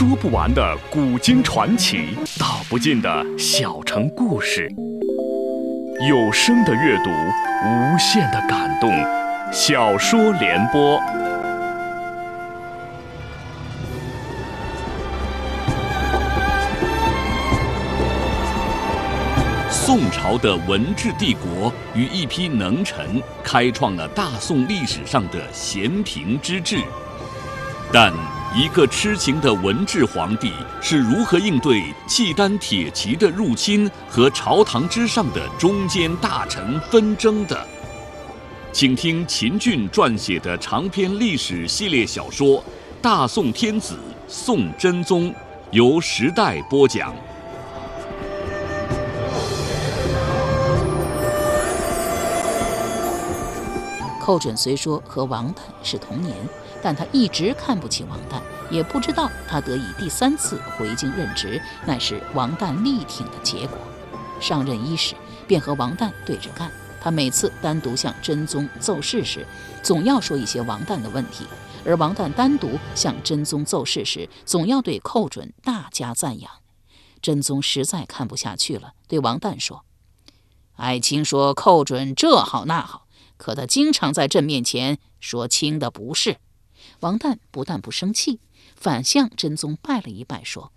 说不完的古今传奇，道不尽的小城故事。有声的阅读，无限的感动。小说联播。宋朝的文治帝国与一批能臣，开创了大宋历史上的咸平之治。但一个痴情的文治皇帝是如何应对契丹铁骑的入侵和朝堂之上的中间大臣纷争的？请听秦俊撰写的长篇历史系列小说《大宋天子宋真宗》，由时代播讲。寇准虽说和王旦是同年，但他一直看不起王旦，也不知道他得以第三次回京任职，乃是王旦力挺的结果。上任伊始，便和王旦对着干。他每次单独向真宗奏事时，总要说一些王旦的问题；而王旦单独向真宗奏事时，总要对寇准大加赞扬。真宗实在看不下去了，对王旦说：“爱卿说寇准这好那好。”可他经常在朕面前说卿的不是。王旦不但不生气，反向真宗拜了一拜，说：“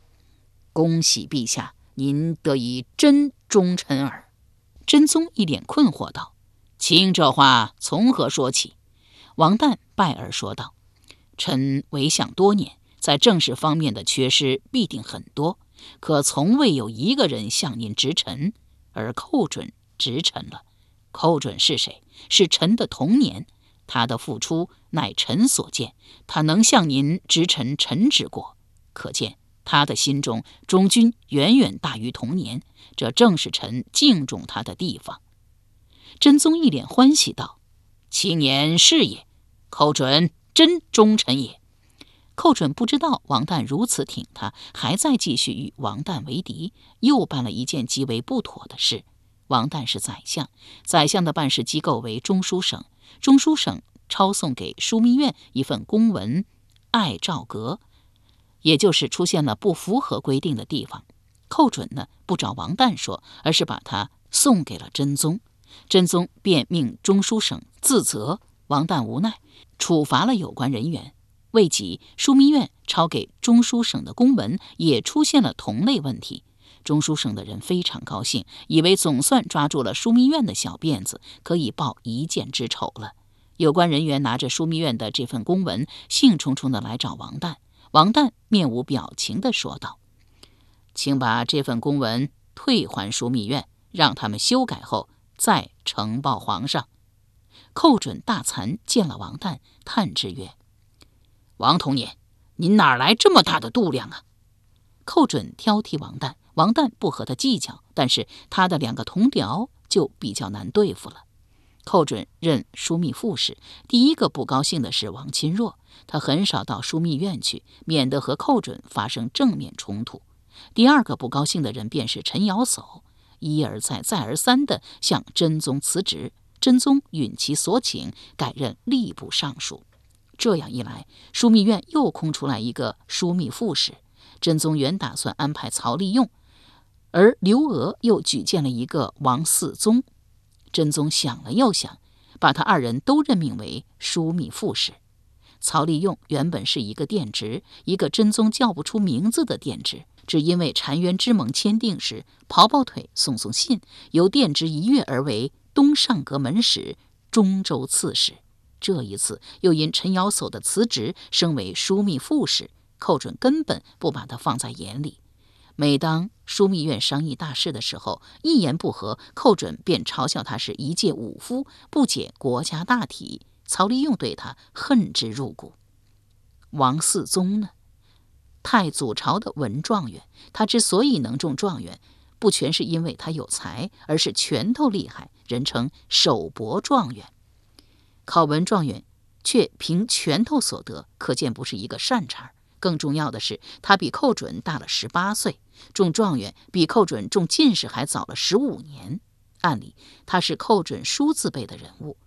恭喜陛下，您得以真忠臣耳。”真宗一脸困惑道：“卿这话从何说起？”王旦拜而说道：“臣为相多年，在政事方面的缺失必定很多，可从未有一个人向您直臣，而寇准直臣了。寇准是谁？”是臣的童年，他的付出乃臣所见。他能向您直臣臣之过，可见他的心中忠君远远大于童年。这正是臣敬重他的地方。真宗一脸欢喜道：“青年是也，寇准真忠臣也。”寇准不知道王旦如此挺他，还在继续与王旦为敌，又办了一件极为不妥的事。王旦是宰相，宰相的办事机构为中书省。中书省抄送给枢密院一份公文，爱照格，也就是出现了不符合规定的地方。寇准呢，不找王旦说，而是把他送给了真宗。真宗便命中书省自责。王旦无奈，处罚了有关人员。未几，枢密院抄给中书省的公文也出现了同类问题。中书省的人非常高兴，以为总算抓住了枢密院的小辫子，可以报一箭之仇了。有关人员拿着枢密院的这份公文，兴冲冲地来找王旦。王旦面无表情地说道：“请把这份公文退还枢密院，让他们修改后再呈报皇上。”寇准大惭，见了王旦，叹之曰：“王同年，您哪来这么大的度量啊？”寇准挑剔王旦。王旦不和他计较，但是他的两个同僚就比较难对付了。寇准任枢密副使，第一个不高兴的是王钦若，他很少到枢密院去，免得和寇准发生正面冲突。第二个不高兴的人便是陈尧叟，一而再、再而三地向真宗辞职，真宗允其所请，改任吏部尚书。这样一来，枢密院又空出来一个枢密副使。真宗原打算安排曹利用。而刘娥又举荐了一个王嗣宗，真宗想了又想，把他二人都任命为枢密副使。曹利用原本是一个殿职，一个真宗叫不出名字的殿职，只因为澶渊之盟签订时跑跑腿送送信，由殿职一跃而为东上阁门使、中州刺史。这一次又因陈尧叟的辞职，升为枢密副使，寇准根本不把他放在眼里。每当枢密院商议大事的时候，一言不合，寇准便嘲笑他是一介武夫，不解国家大体。曹利用对他恨之入骨。王嗣宗呢，太祖朝的文状元，他之所以能中状元，不全是因为他有才，而是拳头厉害，人称手博状元。考文状元却凭拳头所得，可见不是一个善茬儿。更重要的是，他比寇准大了十八岁，中状元比寇准中进士还早了十五年。按理他是寇准叔字辈的人物，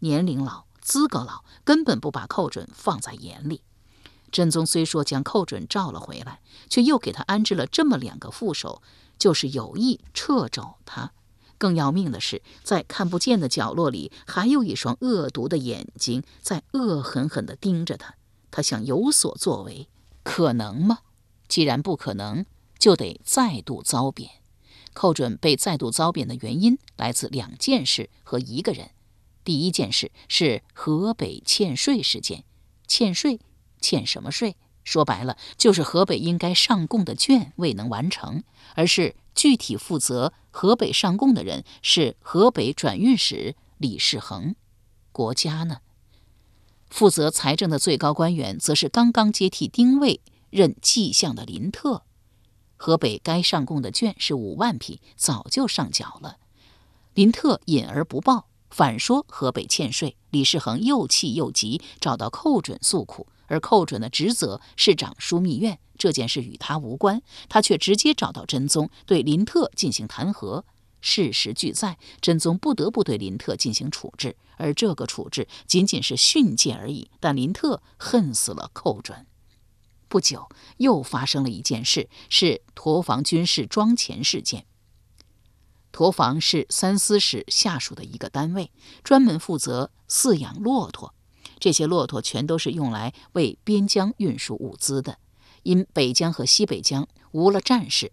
年龄老、资格老，根本不把寇准放在眼里。真宗虽说将寇准召了回来，却又给他安置了这么两个副手，就是有意掣肘他。更要命的是，在看不见的角落里，还有一双恶毒的眼睛在恶狠狠地盯着他。他想有所作为，可能吗？既然不可能，就得再度遭贬。寇准被再度遭贬的原因来自两件事和一个人。第一件事是河北欠税事件，欠税，欠什么税？说白了，就是河北应该上贡的卷未能完成，而是具体负责河北上贡的人是河北转运使李世恒。国家呢，负责财政的最高官员则是刚刚接替丁谓任记相的林特。河北该上贡的卷是五万匹，早就上缴了，林特隐而不报，反说河北欠税。李世恒又气又急，找到寇准诉苦。而寇准的职责是掌枢密院，这件事与他无关，他却直接找到真宗，对林特进行弹劾。事实俱在，真宗不得不对林特进行处置，而这个处置仅仅是训诫而已。但林特恨死了寇准。不久，又发生了一件事，是驼房军事装钱事件。驼房是三司使下属的一个单位，专门负责饲养骆驼。这些骆驼全都是用来为边疆运输物资的。因北疆和西北疆无了战事，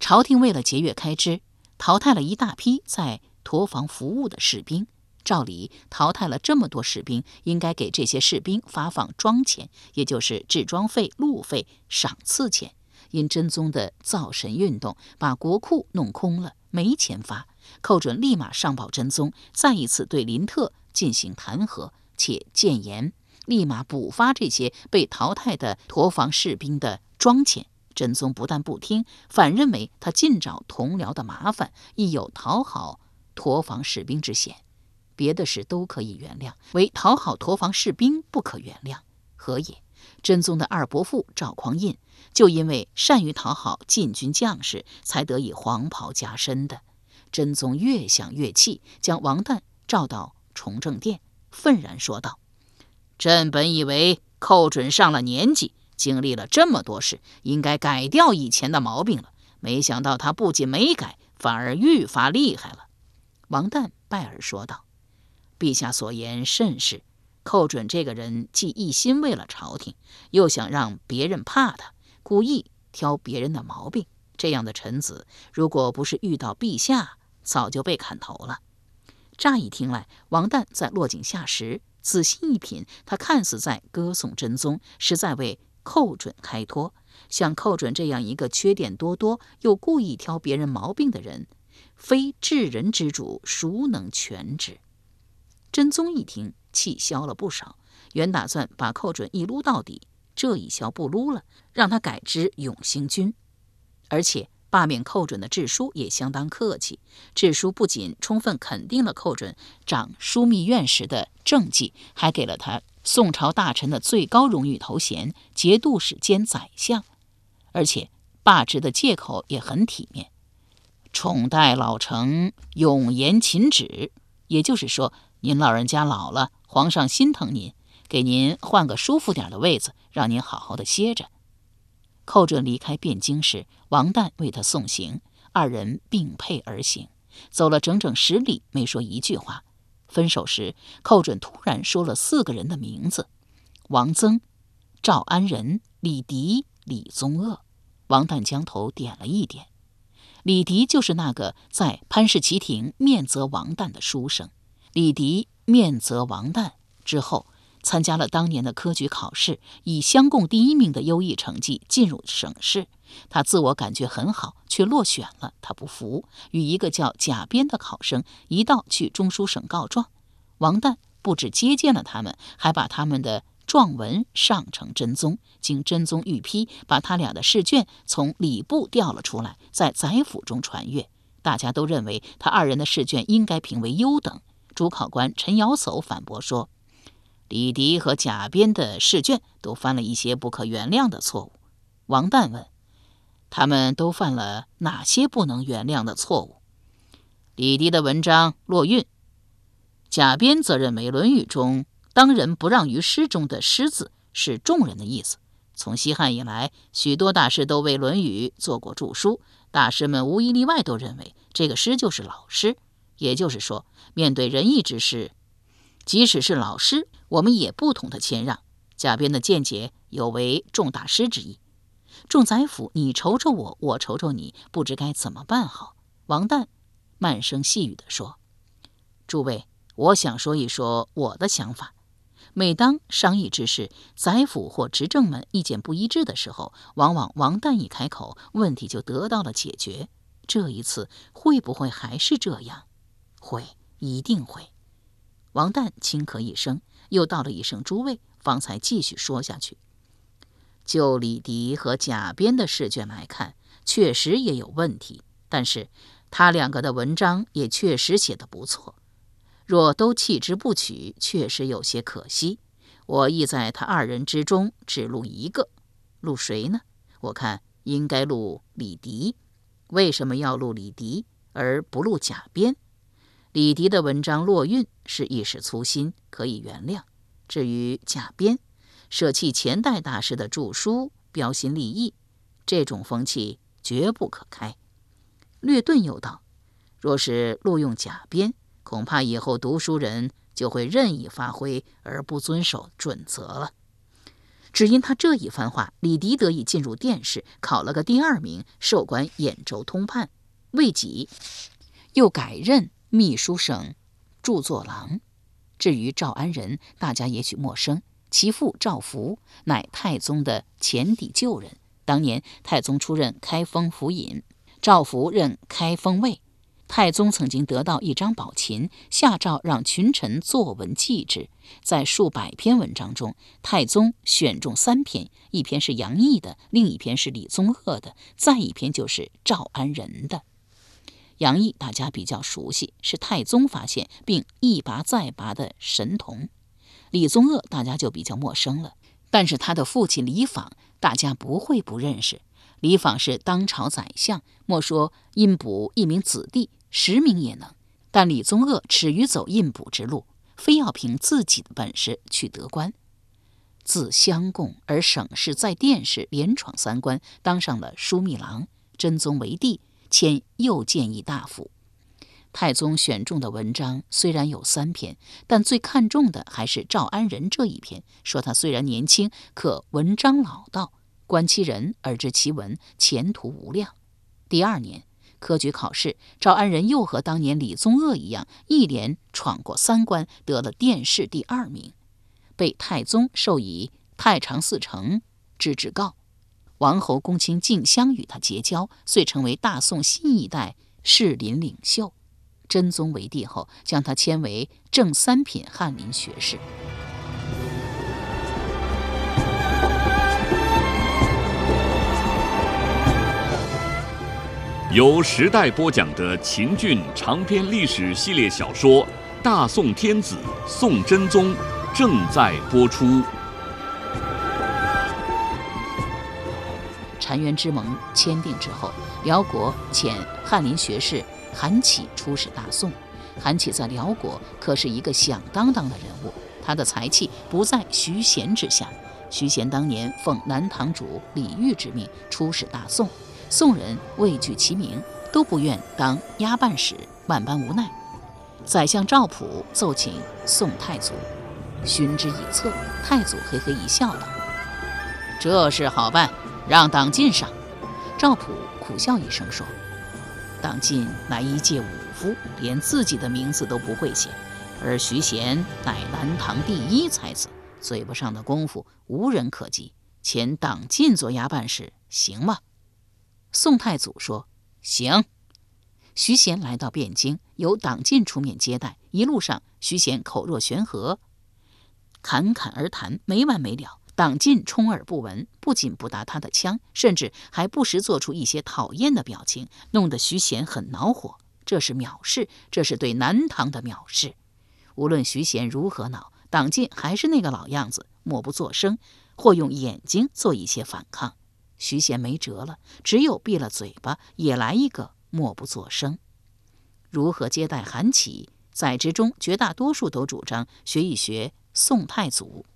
朝廷为了节约开支，淘汰了一大批在驼房服务的士兵。照理，淘汰了这么多士兵，应该给这些士兵发放装钱，也就是制装费、路费、赏赐钱。因真宗的造神运动，把国库弄空了，没钱发。寇准立马上报真宗，再一次对林特进行弹劾。且谏言，立马补发这些被淘汰的驼房士兵的装钱。真宗不但不听，反认为他尽找同僚的麻烦，亦有讨好驼房士兵之嫌。别的事都可以原谅，唯讨好驼房士兵不可原谅。何也？真宗的二伯父赵匡胤，就因为善于讨好禁军将士，才得以黄袍加身的。真宗越想越气，将王旦召到崇政殿。愤然说道：“朕本以为寇准上了年纪，经历了这么多事，应该改掉以前的毛病了。没想到他不仅没改，反而愈发厉害了。”王旦拜耳说道：“陛下所言甚是。寇准这个人既一心为了朝廷，又想让别人怕他，故意挑别人的毛病。这样的臣子，如果不是遇到陛下，早就被砍头了。”乍一听来，王旦在落井下石。仔细一品，他看似在歌颂真宗，实在为寇准开脱。像寇准这样一个缺点多多又故意挑别人毛病的人，非治人之主，孰能全之？真宗一听，气消了不少，原打算把寇准一撸到底，这一消不撸了，让他改之永兴军，而且。罢免寇准的致书也相当客气，致书不仅充分肯定了寇准掌枢密院时的政绩，还给了他宋朝大臣的最高荣誉头衔——节度使兼宰相，而且罢职的借口也很体面，宠待老臣，永言勤止。也就是说，您老人家老了，皇上心疼您，给您换个舒服点的位子，让您好好的歇着。寇准离开汴京时，王旦为他送行，二人并辔而行，走了整整十里，没说一句话。分手时，寇准突然说了四个人的名字：王曾、赵安仁、李迪、李宗鄂。王旦将头点了一点。李迪就是那个在潘氏旗亭面责王旦的书生。李迪面责王旦之后。参加了当年的科举考试，以乡贡第一名的优异成绩进入省试。他自我感觉很好，却落选了。他不服，与一个叫贾鞭的考生一道去中书省告状。王旦不止接见了他们，还把他们的状文上呈真宗。经真宗御批，把他俩的试卷从礼部调了出来，在宰府中传阅。大家都认为他二人的试卷应该评为优等。主考官陈尧叟反驳说。李迪和贾编的试卷都犯了一些不可原谅的错误。王旦问：“他们都犯了哪些不能原谅的错误？”李迪的文章落韵，贾编则认为《论语》中“当仁不让于师”中的“师”字是众人的意思。从西汉以来，许多大师都为《论语》做过注书，大师们无一例外都认为这个诗就是老师。也就是说，面对仁义之事，即使是老师，我们也不同的谦让。贾编的见解有违众大师之意。众宰府，你瞅瞅我，我瞅瞅你，不知该怎么办好。王旦慢声细语地说：“诸位，我想说一说我的想法。每当商议之事，宰府或执政们意见不一致的时候，往往王旦一开口，问题就得到了解决。这一次会不会还是这样？会，一定会。”王旦轻咳一声，又道了一声“诸位”，方才继续说下去。就李迪和贾编的试卷来看，确实也有问题，但是他两个的文章也确实写得不错。若都弃之不取，确实有些可惜。我意在他二人之中只录一个，录谁呢？我看应该录李迪。为什么要录李迪而不录贾编？李迪的文章落韵是一时粗心，可以原谅。至于贾编，舍弃前代大师的著书，标新立异，这种风气绝不可开。略顿又道：“若是录用贾编，恐怕以后读书人就会任意发挥，而不遵守准则了。”只因他这一番话，李迪得以进入殿试，考了个第二名，授官兖州通判，未几，又改任秘书省著作郎。至于赵安仁，大家也许陌生。其父赵福乃太宗的前邸旧人，当年太宗出任开封府尹，赵福任开封尉。太宗曾经得到一张宝琴，下诏让群臣作文记之。在数百篇文章中，太宗选中三篇，一篇是杨毅的，另一篇是李宗鹤的，再一篇就是赵安仁的。杨毅大家比较熟悉，是太宗发现并一拔再拔的神童。李宗鄂大家就比较陌生了，但是他的父亲李昉大家不会不认识。李昉是当朝宰相，莫说印补一名子弟，十名也能。但李宗鄂耻于走印补之路，非要凭自己的本事去得官。自襄贡而省事在殿试，连闯三关，当上了枢密郎。真宗为帝，迁右谏议大夫。太宗选中的文章虽然有三篇，但最看重的还是赵安仁这一篇。说他虽然年轻，可文章老道。观其人而知其文，前途无量。第二年科举考试，赵安仁又和当年李宗鄂一样，一连闯过三关，得了殿试第二名，被太宗授以太常寺丞之职告。王侯公卿竞相与他结交，遂成为大宋新一代士林领袖。真宗为帝后，将他迁为正三品翰林学士。由时代播讲的秦俊长篇历史系列小说《大宋天子宋真宗》正在播出。澶渊之盟签订之后，辽国遣翰林学士。韩起出使大宋，韩起在辽国可是一个响当当的人物，他的才气不在徐贤之下。徐贤当年奉南唐主李煜之命出使大宋，宋人畏惧其名，都不愿当押办使，万般无奈。宰相赵普奏请宋太祖寻之以策，太祖嘿嘿一笑，道：“这事好办，让党进上。”赵普苦笑一声说。党进乃一介武夫，连自己的名字都不会写；而徐贤乃南唐第一才子，嘴巴上的功夫无人可及。遣党进做押办使，行吗？宋太祖说：“行。”徐贤来到汴京，由党进出面接待。一路上，徐贤口若悬河，侃侃而谈，没完没了。党进充耳不闻，不仅不搭他的腔，甚至还不时做出一些讨厌的表情，弄得徐贤很恼火。这是藐视，这是对南唐的藐视。无论徐贤如何恼，党进还是那个老样子，默不作声，或用眼睛做一些反抗。徐贤没辙了，只有闭了嘴巴，也来一个默不作声。如何接待韩起？在职中绝大多数都主张学一学宋太祖。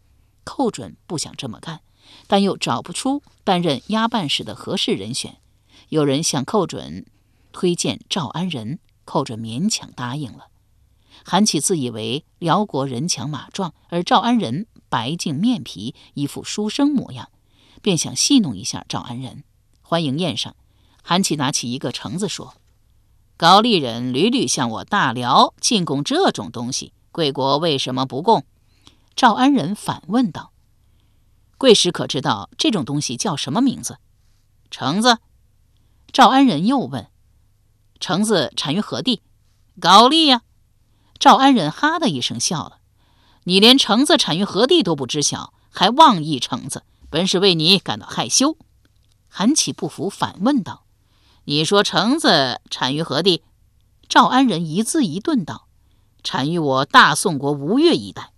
寇准不想这么干，但又找不出担任押办使的合适人选。有人向寇准推荐赵安仁，寇准勉强答应了。韩起自以为辽国人强马壮，而赵安仁白净面皮，一副书生模样，便想戏弄一下赵安仁。欢迎宴上，韩起拿起一个橙子说：“高丽人屡屡向我大辽进贡这种东西，贵国为什么不供？”赵安仁反问道：“贵使可知道这种东西叫什么名字？”橙子。赵安仁又问：“橙子产于何地？”高丽呀。赵安仁哈的一声笑了：“你连橙子产于何地都不知晓，还妄议橙子，本是为你感到害羞。”韩启不服，反问道：“你说橙子产于何地？”赵安仁一字一顿道：“产于我大宋国吴越一带。”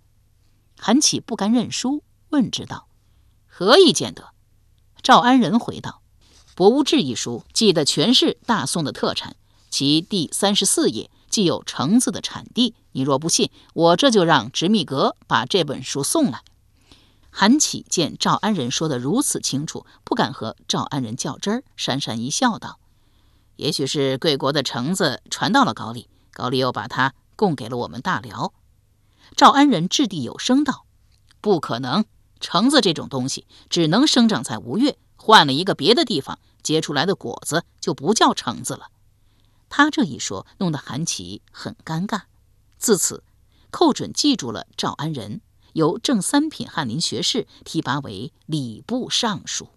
韩起不甘认输，问之道：“何以见得？”赵安仁回道：“《博物志》一书记得全是大宋的特产，其第三十四页。”既有橙子的产地，你若不信，我这就让执密阁把这本书送来。韩起见赵安仁说得如此清楚，不敢和赵安仁较真儿，讪讪一笑，道：“也许是贵国的橙子传到了高丽，高丽又把它供给了我们大辽。”赵安仁掷地有声道：“不可能，橙子这种东西只能生长在吴越，换了一个别的地方结出来的果子就不叫橙子了。”他这一说，弄得韩琦很尴尬。自此，寇准记住了赵安仁，由正三品翰林学士提拔为礼部尚书。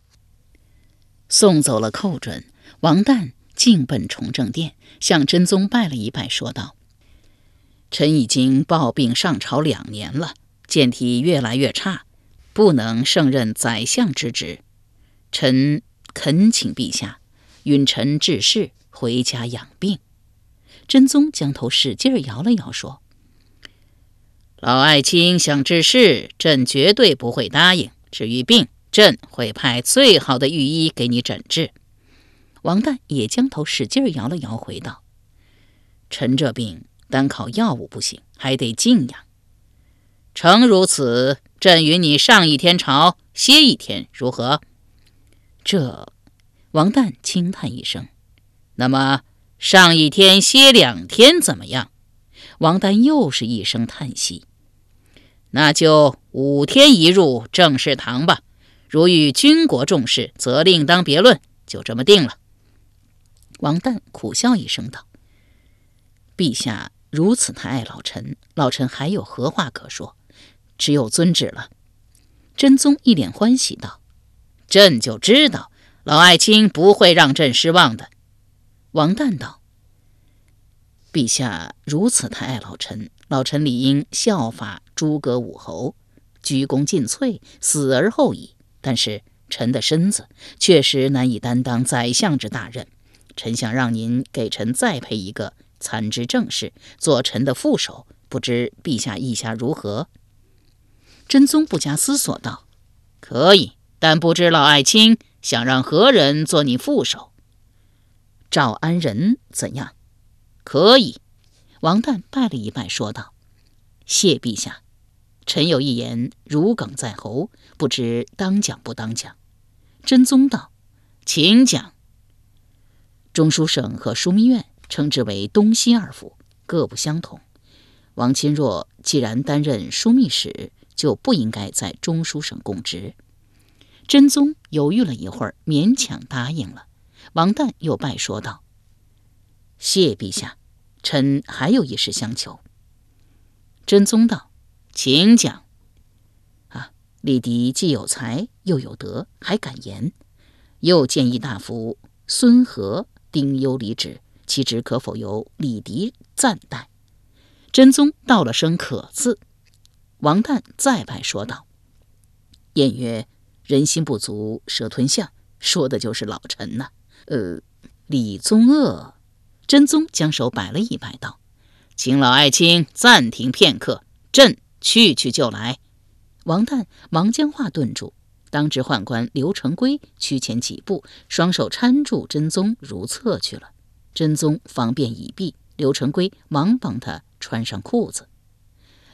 送走了寇准，王旦径奔崇政殿，向真宗拜了一拜，说道：“臣已经抱病上朝两年了，健体越来越差，不能胜任宰相之职。臣恳请陛下允臣致仕。”回家养病，真宗将头使劲摇了摇，说：“老爱卿想治世，朕绝对不会答应。至于病，朕会派最好的御医给你诊治。”王旦也将头使劲摇了摇，回道：“臣这病单靠药物不行，还得静养。诚如此，朕与你上一天朝，歇一天，如何？”这，王旦轻叹一声。那么上一天歇两天怎么样？王丹又是一声叹息。那就五天一入正事堂吧。如遇军国重事，则另当别论。就这么定了。王旦苦笑一声道：“陛下如此太爱老臣，老臣还有何话可说？只有遵旨了。”真宗一脸欢喜道：“朕就知道老爱卿不会让朕失望的。”王旦道：“陛下如此太爱老臣，老臣理应效法诸葛武侯，鞠躬尽瘁，死而后已。但是臣的身子确实难以担当宰相之大任，臣想让您给臣再配一个参知政事，做臣的副手，不知陛下意下如何？”真宗不加思索道：“可以，但不知老爱卿想让何人做你副手？”赵安仁怎样？可以。王旦拜了一拜，说道：“谢陛下，臣有一言如鲠在喉，不知当讲不当讲。”真宗道：“请讲。”中书省和枢密院称之为东西二府，各不相同。王钦若既然担任枢密使，就不应该在中书省供职。真宗犹豫了一会儿，勉强答应了。王旦又拜说道：“谢陛下，臣还有一事相求。”真宗道：“请讲。”啊，李迪既有才又有德，还敢言，又建议大夫孙和、丁忧离职，其职可否由李迪暂代？真宗道了声“可”字。王旦再拜说道：“谚曰：人心不足蛇吞象，说的就是老臣呐。”呃，李宗鄂，真宗将手摆了一摆，道：“请老爱卿暂停片刻，朕去去就来。”王旦忙将话顿住，当值宦官刘成规趋前几步，双手搀住真宗如厕去了。真宗方便已毕，刘成规忙帮他穿上裤子。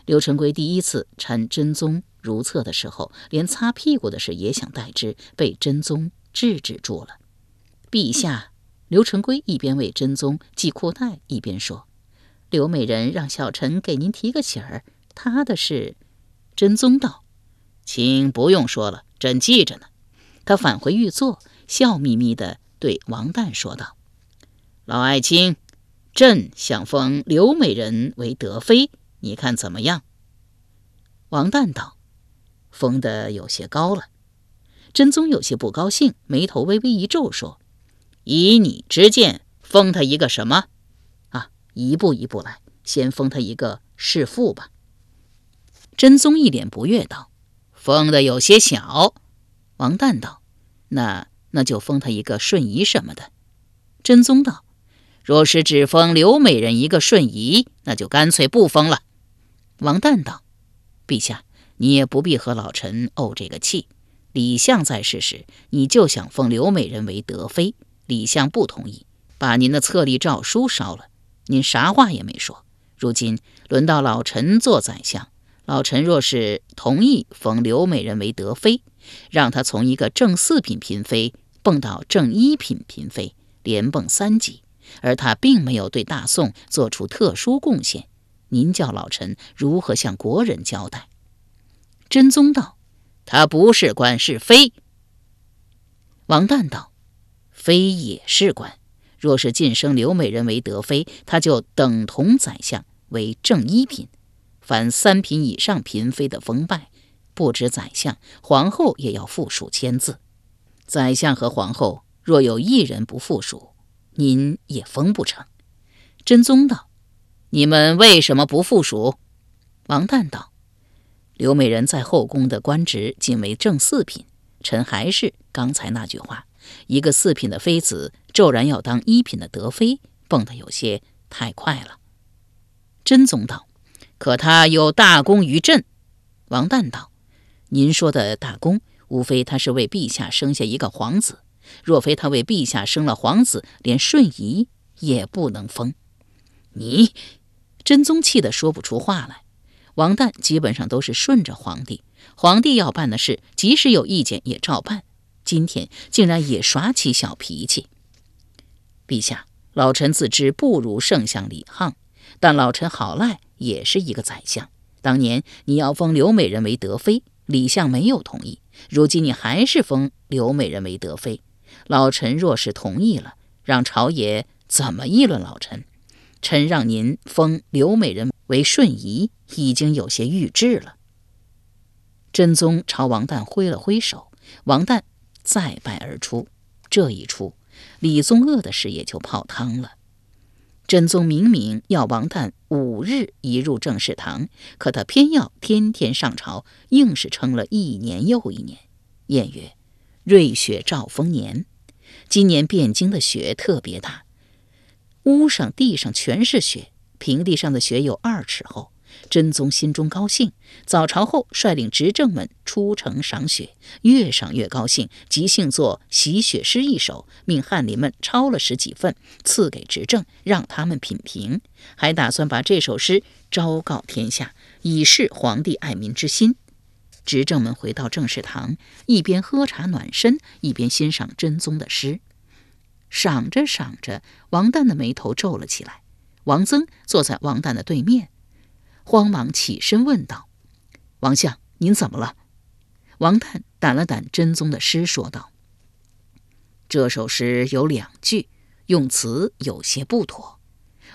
刘成规第一次搀真宗如厕的时候，连擦屁股的事也想代之，被真宗制止住了。陛下，刘成规一边为真宗系裤带，一边说：“刘美人让小臣给您提个醒儿，她的事。”真宗道：“请不用说了，朕记着呢。”他返回御座，笑眯眯地对王旦说道：“老爱卿，朕想封刘美人为德妃，你看怎么样？”王旦道。封的有些高了，真宗有些不高兴，眉头微微一皱，说：“以你之见，封他一个什么？啊，一步一步来，先封他一个弑父吧。”真宗一脸不悦道：“封的有些小。”王旦道：“那那就封他一个顺仪什么的。”真宗道：“若是只封刘美人一个顺仪，那就干脆不封了。”王旦道：“陛下。”你也不必和老臣怄这个气。李相在世时，你就想封刘美人为德妃，李相不同意，把您的册立诏书烧了。您啥话也没说。如今轮到老臣做宰相，老臣若是同意封刘美人为德妃，让她从一个正四品嫔妃蹦到正一品嫔妃，连蹦三级，而他并没有对大宋做出特殊贡献，您叫老臣如何向国人交代？真宗道：“他不是官，是妃。”王旦道：“妃也是官。若是晋升刘美人为德妃，他就等同宰相为正一品。凡三品以上嫔妃的封拜，不止宰相，皇后也要附属签字。宰相和皇后若有一人不附属，您也封不成。”真宗道：“你们为什么不附属？”王旦道。刘美人在后宫的官职仅为正四品，臣还是刚才那句话：一个四品的妃子骤然要当一品的德妃，蹦得有些太快了。真宗道：“可他有大功于朕。”王旦道：“您说的大功，无非他是为陛下生下一个皇子。若非他为陛下生了皇子，连顺仪也不能封。”你，真宗气得说不出话来。王旦基本上都是顺着皇帝，皇帝要办的事，即使有意见也照办。今天竟然也耍起小脾气。陛下，老臣自知不如圣相李沆，但老臣好赖也是一个宰相。当年你要封刘美人为德妃，李相没有同意。如今你还是封刘美人为德妃，老臣若是同意了，让朝野怎么议论老臣？臣让您封刘美人为顺仪。已经有些预制了。真宗朝王旦挥了挥手，王旦再拜而出。这一出，李宗鄂的事也就泡汤了。真宗明明要王旦五日一入正事堂，可他偏要天天上朝，硬是撑了一年又一年。晏曰：“瑞雪兆丰年。”今年汴京的雪特别大，屋上、地上全是雪，平地上的雪有二尺厚。真宗心中高兴，早朝后率领执政们出城赏雪，越赏越高兴，即兴作习雪诗一首，命翰林们抄了十几份，赐给执政，让他们品评，还打算把这首诗昭告天下，以示皇帝爱民之心。执政们回到正事堂，一边喝茶暖身，一边欣赏真宗的诗。赏着赏着，王旦的眉头皱了起来。王曾坐在王旦的对面。慌忙起身问道：“王相，您怎么了？”王旦掸了掸真宗的诗，说道：“这首诗有两句用词有些不妥。”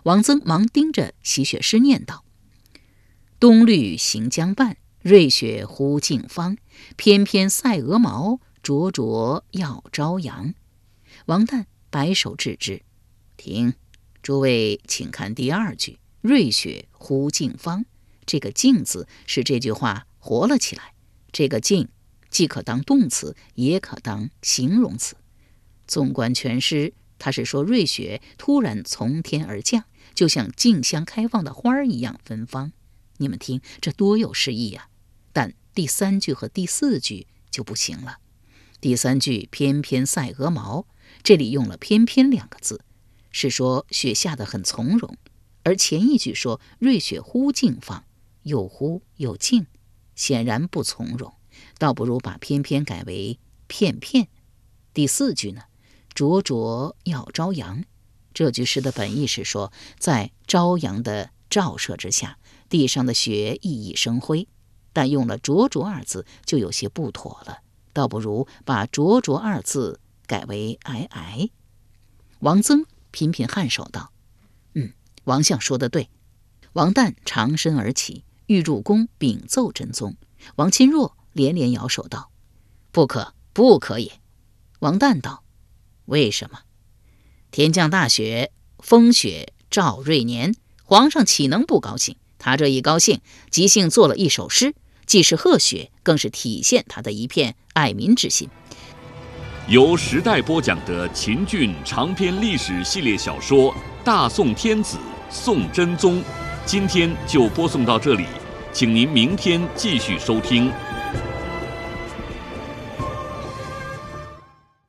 王曾忙盯着习雪诗念道：“冬绿行将半，瑞雪忽尽芳。翩翩赛鹅毛，灼灼耀朝阳。”王旦摆手制止：“停，诸位请看第二句。”瑞雪忽净芳，这个“净”字使这句话活了起来。这个“净”既可当动词，也可当形容词。纵观全诗，他是说瑞雪突然从天而降，就像竞相开放的花儿一样芬芳。你们听，这多有诗意呀！第三句和第四句就不行了。第三句“翩翩赛鹅毛”，这里用了“翩翩”两个字，是说雪下得很从容。而前一句说“瑞雪忽静放”，又忽又静，显然不从容，倒不如把翩翩改为片片。第四句呢，灼灼耀朝阳。这句诗的本意是说，在朝阳的照射之下，地上的雪熠熠生辉。但用了“灼灼”二字，就有些不妥了，倒不如把“灼灼”二字改为“皑皑”。王曾频频颔首道：“嗯，王相说的对。”王旦长身而起，欲入宫禀奏真宗。王钦若连连摇手道：“不可，不可也。”王旦道：“为什么？天降大雪，风雪兆瑞年，皇上岂能不高兴？他这一高兴，即兴作了一首诗。”既是贺雪，更是体现他的一片爱民之心。由时代播讲的秦俊长篇历史系列小说《大宋天子·宋真宗》，今天就播送到这里，请您明天继续收听。